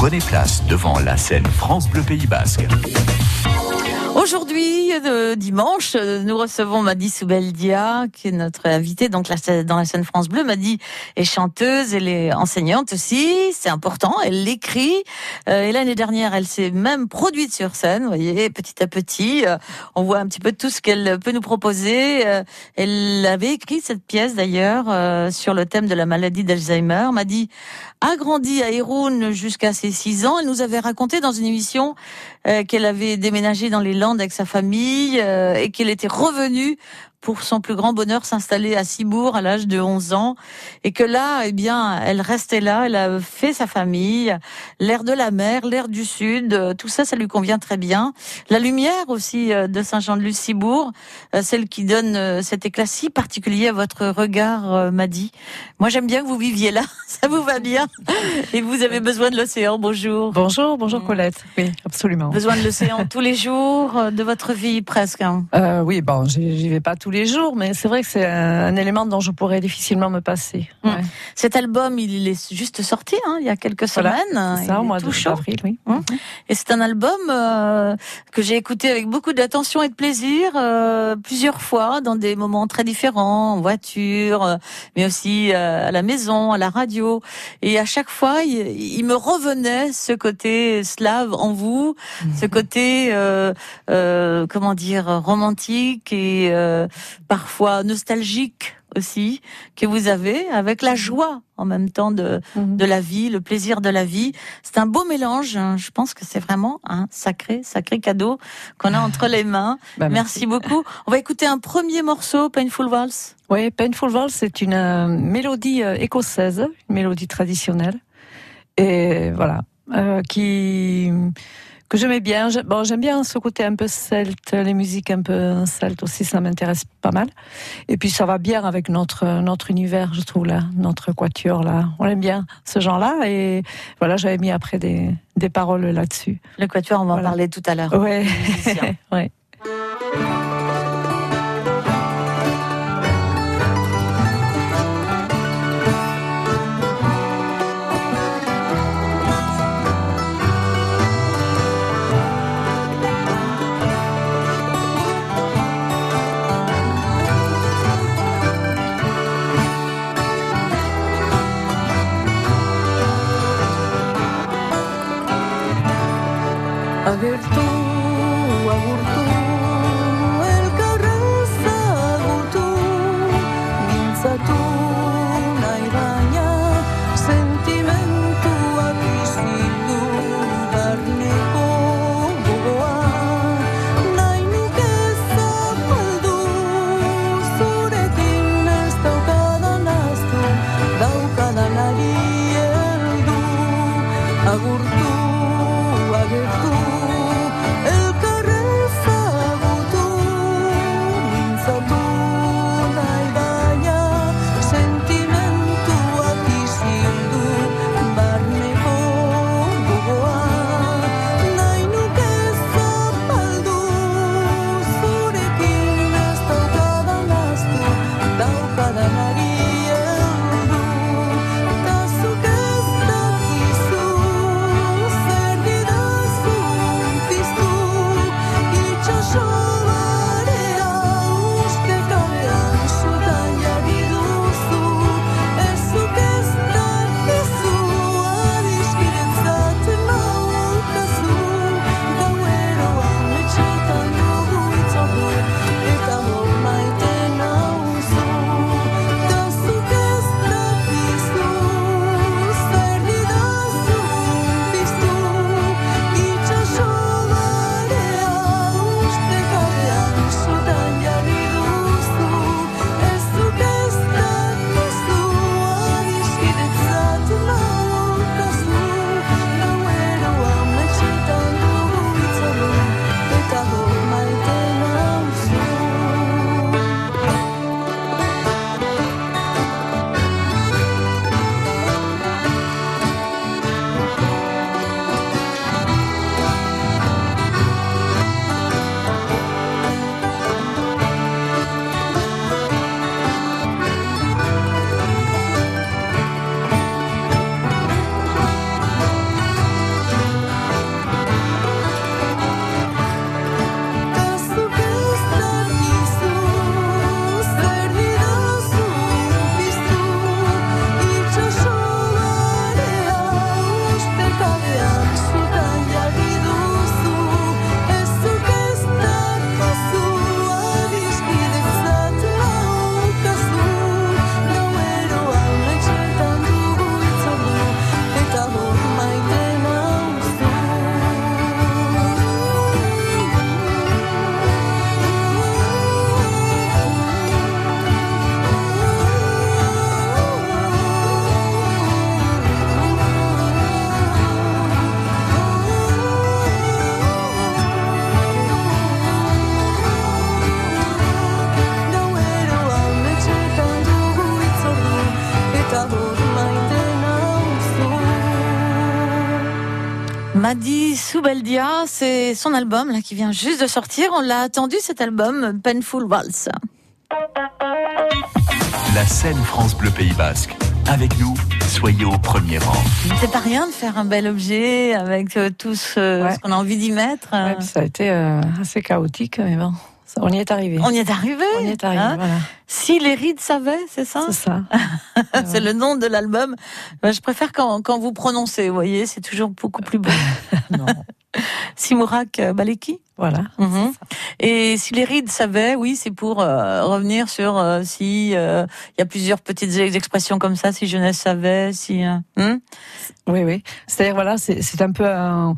Prenez place devant la scène France Bleu Pays Basque. Aujourd'hui, euh, dimanche, euh, nous recevons Madi Soubeldia, qui est notre invitée donc dans la scène France Bleu. Madi est chanteuse, elle est enseignante aussi, c'est important, elle l'écrit. Euh, et l'année dernière, elle s'est même produite sur scène, vous voyez, petit à petit. on voit un petit peu tout ce qu'elle peut nous proposer. elle avait écrit cette pièce d'ailleurs sur le thème de la maladie d'Alzheimer. Madi a grandi à Héroun jusqu'à ses six ans. Elle nous avait raconté dans une émission qu'elle avait déménagé dans les Landes avec sa famille euh, et qu'elle était revenue pour son plus grand bonheur s'installer à Cibourg à l'âge de 11 ans. Et que là eh bien elle restait là elle a fait sa famille l'air de la mer l'air du sud euh, tout ça ça lui convient très bien. La lumière aussi euh, de Saint-Jean-de-Luz Cibourg euh, celle qui donne cet éclat si particulier à votre regard m'a dit moi j'aime bien que vous viviez là. Ça vous va bien. Et vous avez besoin de l'océan. Bonjour. Bonjour bonjour Colette. Oui absolument. Besoin de l'océan tous les jours de votre vie presque hein. oui bon j'y vais pas tous les jours, mais c'est vrai que c'est un, élément dont je pourrais difficilement me passer. Mmh. Cet album, il est juste sorti hein, il y a quelques semaines. C'est ça, au mois d'avril, oui. Mmh. Et c'est un album euh, que j'ai écouté avec beaucoup d'attention et de plaisir euh, plusieurs fois dans des moments très différents, en voiture, euh, mais aussi à la maison, à la radio. Et à chaque fois, il, me revenait ce côté slave en vous, mmh. ce côté, comment dire, romantique et parfois nostalgique aussi que vous avez avec la joie en même temps de, mhm. de la vie, le plaisir de la vie. C'est un beau mélange. Hein. Je pense que c'est vraiment un sacré, sacré cadeau qu'on a entre les mains. Bah, merci. beaucoup. On va écouter un premier morceau, Painful Waltz. Oui, Painful Waltz, c'est une euh, mélodie euh, écossaise, une mélodie traditionnelle. Et voilà, euh, qui que j'aimais bien. Bon, j'aime bien ce côté un peu celte, les musiques un peu celtes aussi, ça m'intéresse pas mal. Et puis ça va bien avec notre notre univers, je trouve là, notre quatuor là. On aime bien ce genre-là et voilà, j'avais mis après des des paroles là-dessus. Le quatuor, on va en parler tout à l'heure. Ouais. ouais. abierto Madi Soubeldia, c'est son album là qui vient juste de sortir. On l'a attendu cet album, Painful Waltz. La scène France Bleu Pays Basque. Avec nous, soyez au premier rang. C'est pas rien de faire un bel objet avec euh, tout ce, Ouais. ce qu'on a envie d'y mettre. Ouais, ça a été euh, assez chaotique, mais bon, on y est arrivé. On y est arrivé. On y est arrivé, hein. voilà. si les rides savaient, c'est ça C'est ça. C'est le nom de l'album. Je préfère quand, quand vous prononcez, vous voyez, c'est toujours beaucoup plus beau. non. Simourak Baleki? Voilà. Mhm. Et si les rides savaient, oui, c'est pour euh, revenir sur euh, si euh, il y a plusieurs petites expressions comme ça, si jeunesse savait, si euh, hmm? Oui, oui. C'est-à-dire, voilà, c'est un peu un,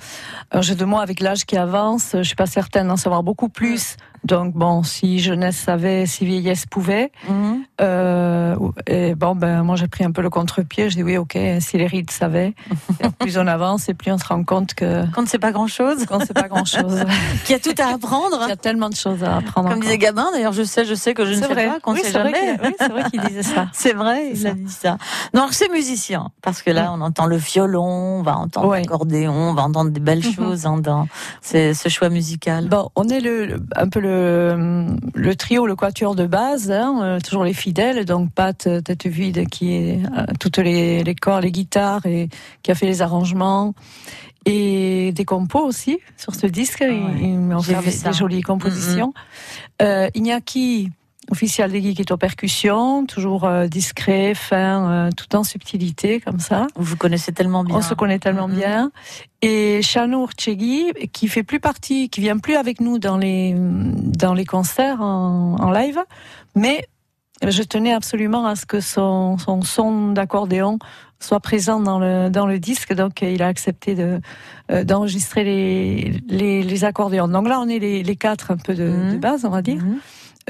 un jeu de mots avec l'âge qui avance. Je suis pas certaine d'en savoir beaucoup plus. Donc, bon, si jeunesse savait, si vieillesse pouvait. Mhm. Euh, et bon, ben, moi, j'ai pris un peu le contre-pied. Je dis oui, ok, si les rides savaient. Plus on avance et plus on se rend compte que Qu'on ne sait pas grand-chose, qu'on ne sait pas grand-chose. qu'il y a tout à apprendre. Il y a tellement de choses à apprendre. Comme disait Gabin, d'ailleurs, je sais, je sais que je ne sais vrai. pas, qu'on Oui, sait c'est vrai oui, c'est vrai qu'il disait ça. C'est vrai, il C'est a ça. dit ça. Non, alors c'est musicien, parce que là, on entend le violon, on va entendre Ouais. l'accordéon, on va entendre des belles Mhm. choses hein, dans ce, ce choix musical. Bon, on est le, un peu le, le trio, le quatuor de base, hein, euh, toujours les fidèles. Donc Pat euh, Tête Vide qui est euh, toutes les, les corps, les guitares et qui a fait les arrangements et des compos aussi sur ce disque. ouais. Il, m'a offert des, jolies compositions. Euh, Iñaki, officiel des geeks, est aux percussions, toujours euh, discret, fin, euh, tout en subtilité comme ça. Vous connaissez tellement bien. On se connaît tellement bien. Et Shanour Chegui, qui fait plus partie, qui vient plus avec nous dans les, dans les concerts en, en live, mais je tenais absolument à ce que son, son son d'accordéon soit présent dans le, dans le disque, donc il a accepté de, euh, d'enregistrer les, les, les accordéons. Donc là, on est les, les quatre un peu de, Mhm. de base, on va dire. Mhm.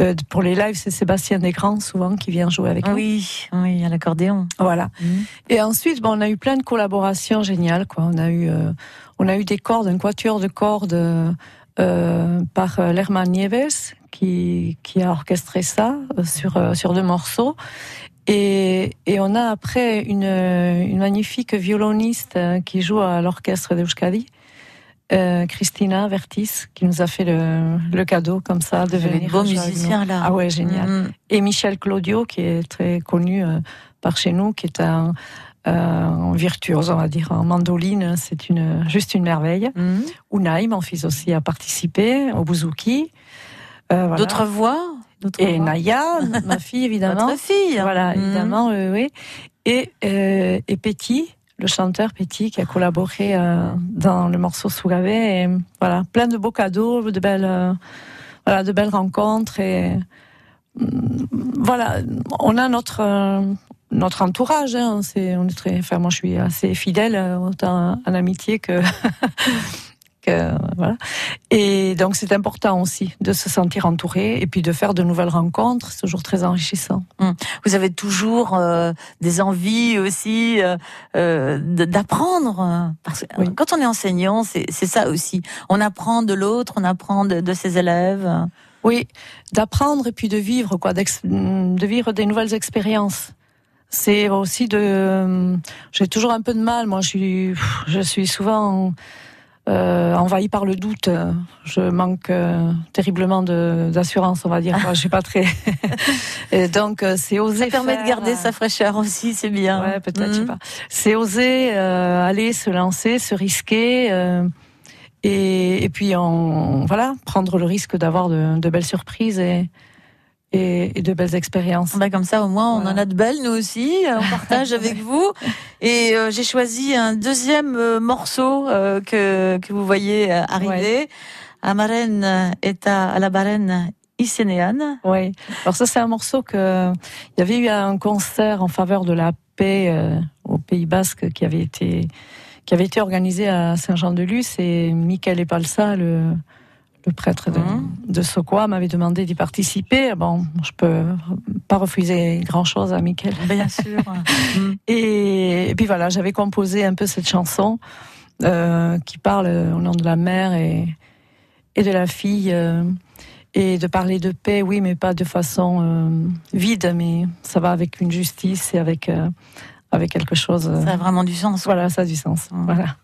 Euh, pour les lives, c'est Sébastien Desgrands, souvent, qui vient jouer avec nous. Oui, oui, à l'accordéon. Voilà. Mhm. Et ensuite, bon, on a eu plein de collaborations géniales. Quoi. On a eu, euh, on a eu des cordes, un quatuor de cordes euh, par euh, Lerman Nieves qui, qui a orchestré ça euh, sur euh, sur deux morceaux. Et, et on a après une, une magnifique violoniste euh, qui joue à l'orchestre d'Euskadi, euh, Christina Vertis, qui nous a fait le, le cadeau comme ça de venir. nous. musiciens là. Ah ouais, génial Mhm. et Michel Claudio, qui est très connu euh, par chez nous, qui est un, euh, un virtuose, on va dire, en mandoline. C'est une, juste une merveille. Mhm. Unai, mon fils aussi, a participé au bouzouki. Voilà. D'autres voix? D'autres Et Naya, ma fille, évidemment. Votre fille Voilà, Mhm. évidemment, euh, oui. Et, euh, et Petit, le chanteur Petit, qui a collaboré euh, dans le morceau Sougavé. Et voilà, plein de beaux cadeaux, de belles, euh, voilà, de belles rencontres. Et mm, voilà, on a notre notre entourage. Hein, c'est, on est très, enfin, moi, je suis assez fidèle, autant en amitié que. voilà. Et donc c'est important aussi de se sentir entouré et puis de faire de nouvelles rencontres, c'est toujours très enrichissant. Vous avez toujours euh, des envies aussi euh, euh, d'apprendre. euh, Parce que Oui. quand on est enseignant, c'est c'est ça aussi. On apprend de l'autre, on apprend de, de ses élèves. Oui, d'apprendre et puis de vivre quoi, d'ex- de vivre des nouvelles expériences. C'est aussi de, j'ai toujours un peu de mal. Moi, je suis, je suis souvent euh, envahie par le doute. Je manque euh, terriblement d'assurance, on va dire. Je suis pas très. et donc, euh, c'est oser. Ça permet de garder euh, sa fraîcheur aussi, c'est bien. Ouais, peut-être, je sais Mhm. pas. C'est oser euh, aller se lancer, se risquer, euh, et, et puis on, voilà, prendre le risque d'avoir de, de belles surprises et, et, et de belles expériences. Bah, comme ça, au moins, on Voilà. en a de belles, nous aussi. On partage avec vous. Et euh, j'ai choisi un deuxième euh, morceau euh, que, que vous voyez euh, arriver. Amaren est à, à la barène Isénéane. Oui. Alors ça, c'est un morceau que il y avait eu un concert en faveur de la paix euh, au Pays Basque qui avait été qui avait été organisé à Saint-Jean-de-Luz et Michael Epalsa, le le prêtre de, Mhm. de Sokoa m'avait demandé d'y participer. Bon, je peux pas refuser grand chose à Michael. Bien sûr. Et, et puis voilà, j'avais composé un peu cette chanson euh, qui parle au nom de la mère et, et de la fille. euh, et de parler de paix, oui, mais pas de façon euh, vide, mais ça va avec une justice et avec, avec quelque chose. Ça a vraiment du sens. voilà, ça a du sens. Voilà.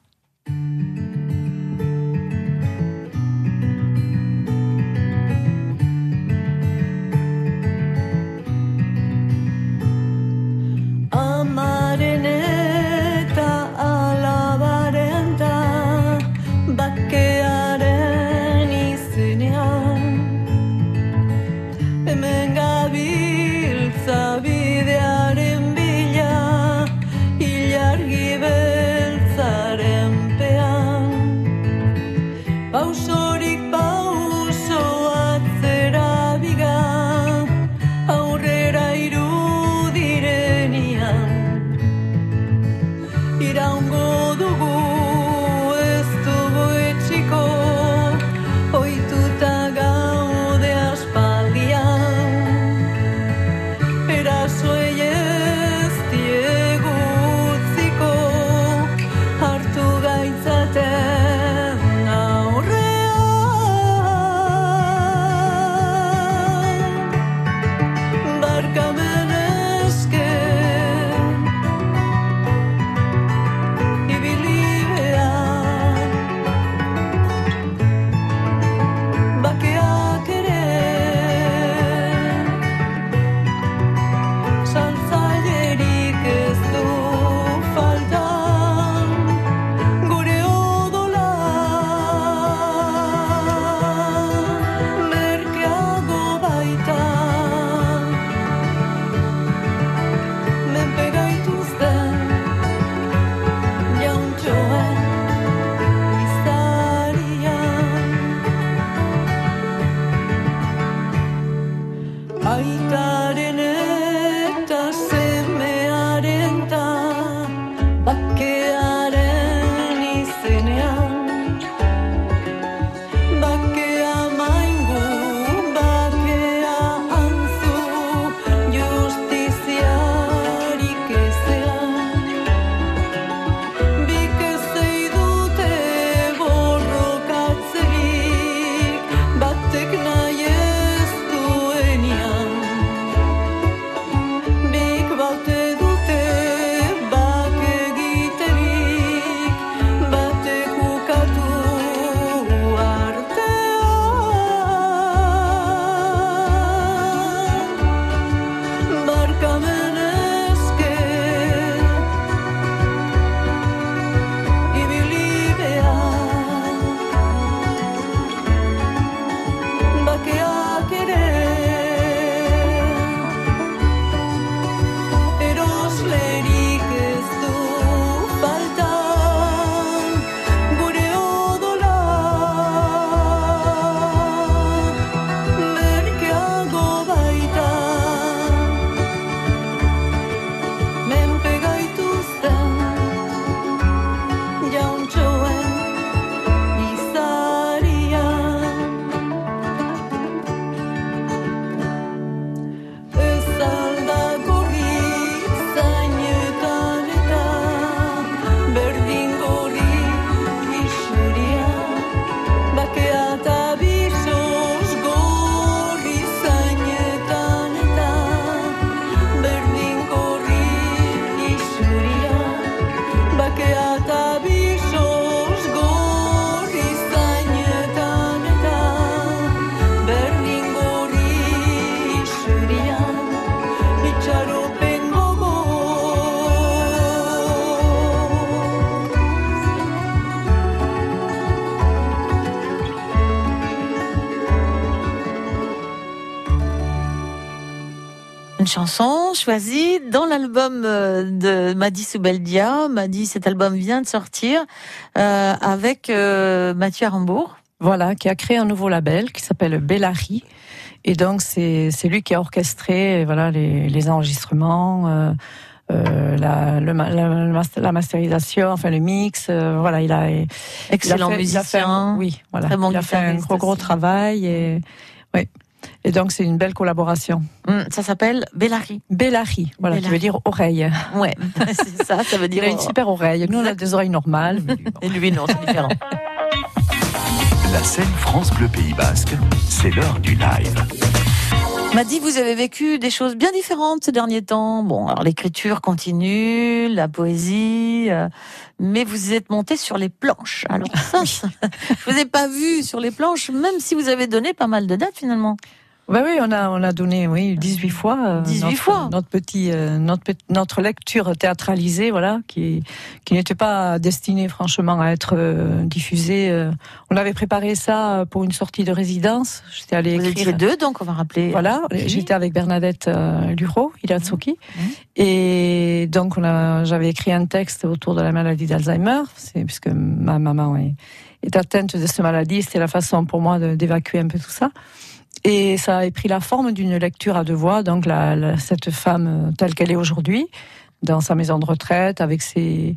Chanson choisie dans l'album euh, de Madi Soubeldia. Madi, cet album vient de sortir euh, avec euh, Mathieu Arambourg. Voilà, qui a créé un nouveau label qui s'appelle Bellari. Et donc, c'est lui qui a orchestré voilà, les, les enregistrements, euh, euh, la, le, la, la, masterisation, enfin le mix. Euh, voilà, il a. Excellent il a fait, musicien. Il a fait un, oui, voilà. Très bon il a fait un gros, gros travail. Et, oui. Et donc, c'est une belle collaboration. Hum, ça s'appelle Bellari. Bellari, voilà, Bellari. qui veut dire oreille. Ouais, c'est ça, ça veut dire. Il a une super oreille. Nous, on a des oreilles normales. Et lui, non, c'est différent. La scène France Bleu Pays Basque, c'est l'heure du live. M'a dit vous avez vécu des choses bien différentes ces derniers temps. Bon, alors l'écriture continue, la poésie, euh, mais vous êtes monté sur les planches. Alors ça, je vous ai pas vu sur les planches, même si vous avez donné pas mal de dates finalement. Ben oui, on a, on a donné oui, 18 fois. 18 notre, fois. Notre, petit, euh, notre, notre lecture théâtralisée, voilà, qui, qui n'était pas destinée franchement à être euh, diffusée. Euh. on avait préparé ça pour une sortie de résidence. J'étais allée Vous écrire. deux, donc on va rappeler. Voilà, j'étais avec Bernadette euh, Luro, Ilatsuki. Mmh. Et donc j'avais écrit un texte autour de la maladie d'Alzheimer, c'est puisque ma maman est, est atteinte de cette maladie. C'était la façon pour moi d'évacuer un peu tout ça. Et ça a pris la forme d'une lecture à deux voix, donc la, la, cette femme euh, telle qu'elle est aujourd'hui, dans sa maison de retraite, avec ses,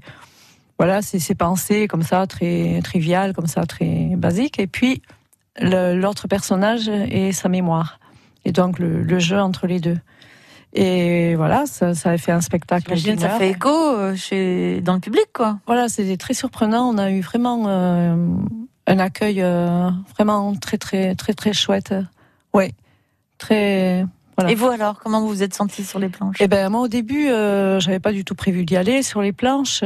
voilà, ses, ses, pensées comme ça, très triviales, comme ça, très basiques. Et puis, l'autre personnage et sa mémoire. Et donc, le, le, jeu entre les deux. Et voilà, ça, ça a fait un spectacle. ça fait écho euh, chez, dans le public, quoi. Voilà, c'était très surprenant. On a eu vraiment euh, un accueil euh, vraiment très, très, très, très chouette. Oui, très. Voilà. Et vous alors, comment vous vous êtes senti sur les planches? Eh ben moi au début, euh, j'avais pas du tout prévu d'y aller sur les planches.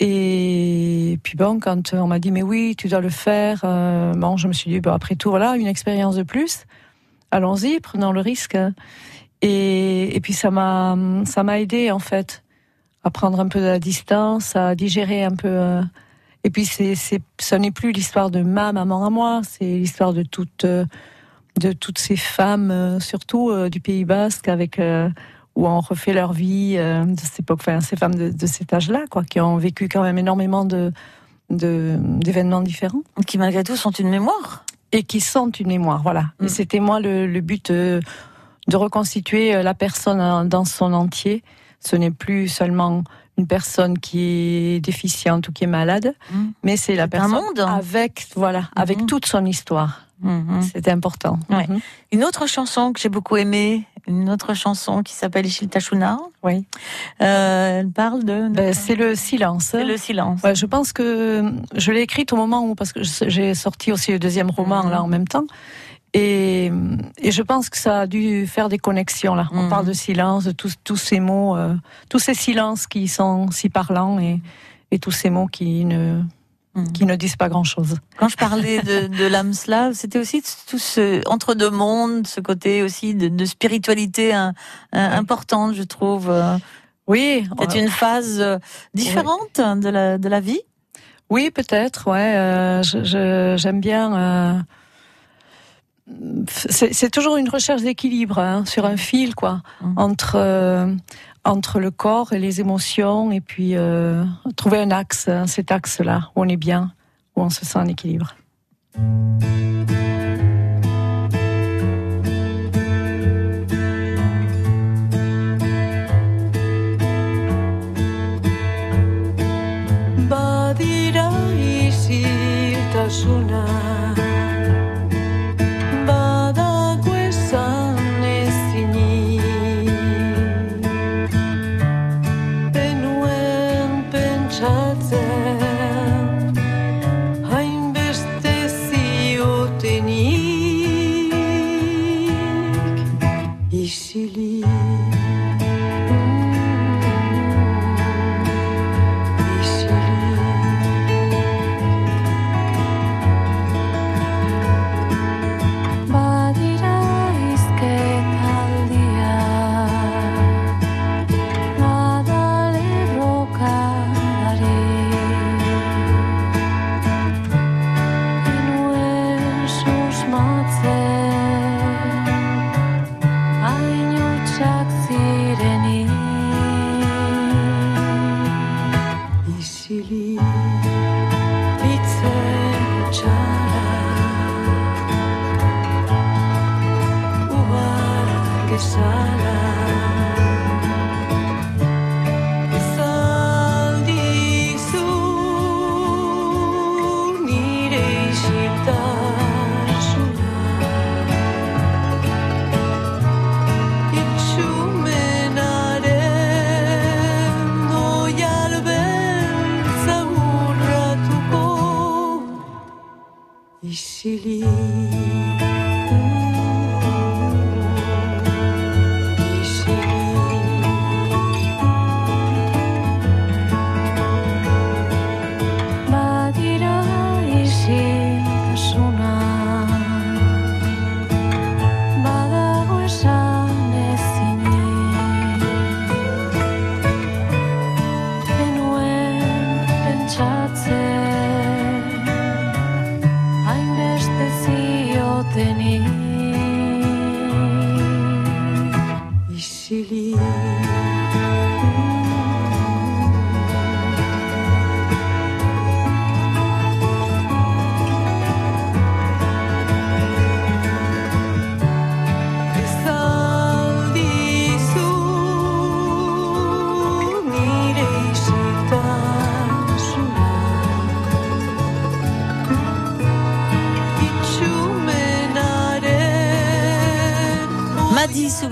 Et puis bon, quand on m'a dit mais oui, tu dois le faire, euh, bon, je me suis dit bon après tout voilà une expérience de plus. Allons-y, prenons le risque. Et, et puis ça m'a ça m'a aidé en fait à prendre un peu de la distance, à digérer un peu. Euh, et puis c'est c'est ce n'est plus l'histoire de ma maman à moi, c'est l'histoire de toute euh, de toutes ces femmes, euh, surtout euh, du Pays Basque, avec euh, où on refait leur vie de cette époque, enfin ces femmes de, de cet âge-là, quoi, qui ont vécu quand même énormément de d'événements différents, qui malgré tout sont une mémoire et qui sont une mémoire, voilà. Mm. Et c'était moi le, le but de reconstituer la personne dans son entier. Ce n'est plus seulement une personne qui est déficiente ou qui est malade, mm. mais c'est la personne un monde. avec voilà, avec toute son histoire. Mmh. C'était important. Ouais. Mmh. Une autre chanson que j'ai beaucoup aimée, une autre chanson qui s'appelle Ishil Tachuna. Oui. Euh, elle parle de. Ben, c'est le silence. C'est le silence. Ouais, je pense que je l'ai écrite au moment où parce que j'ai sorti aussi le deuxième roman mmh. là en même temps. Et, et, je pense que ça a dû faire des connexions là. On parle de silence, de tous, tous ces mots, euh, tous ces silences qui sont si parlants et, et tous ces mots qui ne Mm. qui ne disent pas grand-chose. Quand je parlais de, de l'âme slave, c'était aussi tout ce entre deux mondes, ce côté aussi de, de spiritualité hein, hein, importante, je trouve. Oui, c'est une phase euh, différente de la de la vie? Oui, peut-être. Ouais, euh, j'aime bien. Euh, c'est toujours une recherche d'équilibre hein, sur un fil, quoi, mmh. entre euh, entre le corps et les émotions, et puis euh, trouver un axe, hein, cet axe-là, où on est bien, où on se sent en équilibre. Badira yeşili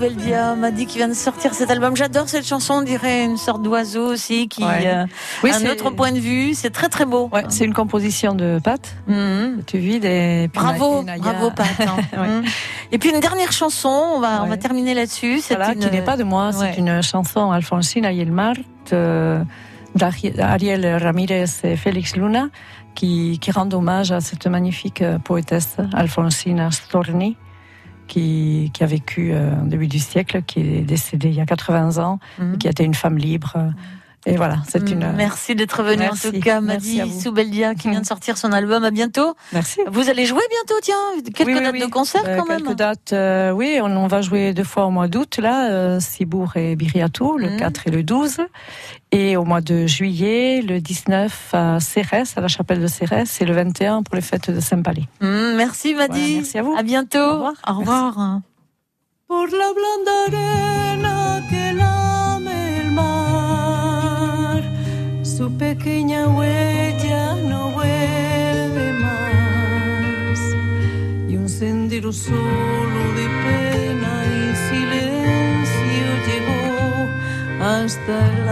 Soubeldia m'a dit qu'il vient de sortir cet album. J'adore cette chanson, on dirait une sorte d'oiseau aussi qui a un autre point de vue. C'est très très beau. c'est une composition de Pat. Mhm. Tu vides et bravo, bravo Pat. Hein. Mhm. Et puis une dernière chanson, on va on va terminer là-dessus. C'est une... qui n'est pas de moi, c'est une chanson Alfonsina Yelmar euh, d'Ariel Ramirez et Félix Luna qui, qui rend hommage à cette magnifique euh, poétesse Alfonsina Storni qui, qui a vécu euh, au début du siècle, qui est décédée il y a 80 ans, mhm. qui a été une femme libre. Et voilà, c'est mm, une. Merci d'être venu en tout cas, Madi Soubeldia, qui vient de sortir son album. À bientôt. Merci. Vous allez jouer bientôt, tiens, quelques dates de concert euh, quand même. Quelques dates, euh, oui, on, va jouer deux fois au mois d'août là, euh, Cibourg et Biriatou, le 4 mm. et le 12, et au mois de juillet, le 19 à Cérès, à la chapelle de Cérès, et le 21 pour les fêtes de Saint-Palais. Mm, merci, Madi. merci à vous. À bientôt. Au revoir. Au revoir. Pour la su pequeña huella no vuelve más. Y un sendero solo de pena y silencio llegó hasta el